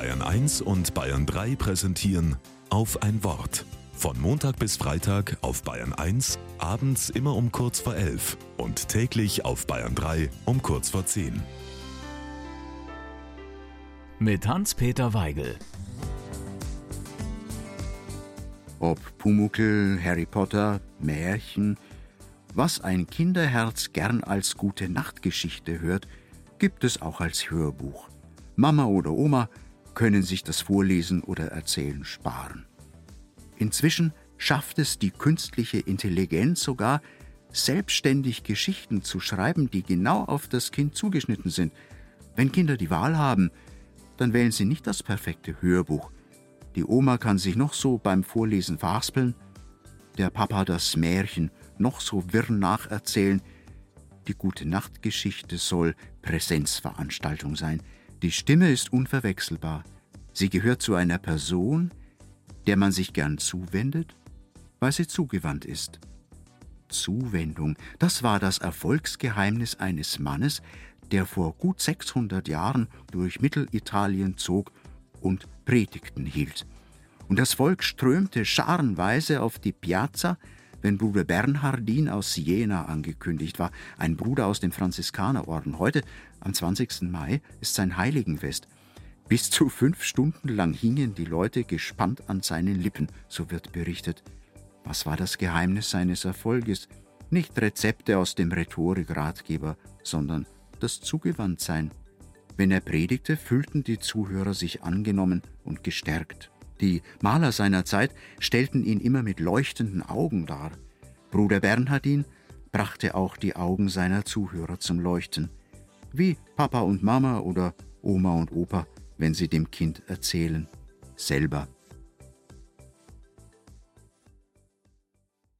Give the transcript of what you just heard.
Bayern 1 und Bayern 3 präsentieren auf ein Wort. Von Montag bis Freitag auf Bayern 1, abends immer um kurz vor 11 und täglich auf Bayern 3 um kurz vor 10. Mit Hans-Peter Weigel. Ob Pumuckel, Harry Potter, Märchen, was ein Kinderherz gern als gute Nachtgeschichte hört, gibt es auch als Hörbuch. Mama oder Oma können sich das Vorlesen oder Erzählen sparen. Inzwischen schafft es die künstliche Intelligenz sogar, selbstständig Geschichten zu schreiben, die genau auf das Kind zugeschnitten sind. Wenn Kinder die Wahl haben, dann wählen sie nicht das perfekte Hörbuch. Die Oma kann sich noch so beim Vorlesen verhaspeln, der Papa das Märchen noch so wirr nacherzählen. Die gute Nachtgeschichte soll Präsenzveranstaltung sein. Die Stimme ist unverwechselbar. Sie gehört zu einer Person, der man sich gern zuwendet, weil sie zugewandt ist. Zuwendung, das war das Erfolgsgeheimnis eines Mannes, der vor gut 600 Jahren durch Mittelitalien zog und Predigten hielt. Und das Volk strömte scharenweise auf die Piazza, wenn Bruder Bernhardin aus Siena angekündigt war, ein Bruder aus dem Franziskanerorden. Heute, am 20. Mai, ist sein Heiligenfest. Bis zu fünf Stunden lang hingen die Leute gespannt an seinen Lippen, so wird berichtet. Was war das Geheimnis seines Erfolges? Nicht Rezepte aus dem Rhetorikratgeber, sondern das Zugewandtsein. Wenn er predigte, fühlten die Zuhörer sich angenommen und gestärkt. Die Maler seiner Zeit stellten ihn immer mit leuchtenden Augen dar. Bruder Bernhardin brachte auch die Augen seiner Zuhörer zum Leuchten. Wie Papa und Mama oder Oma und Opa, wenn sie dem Kind erzählen. Selber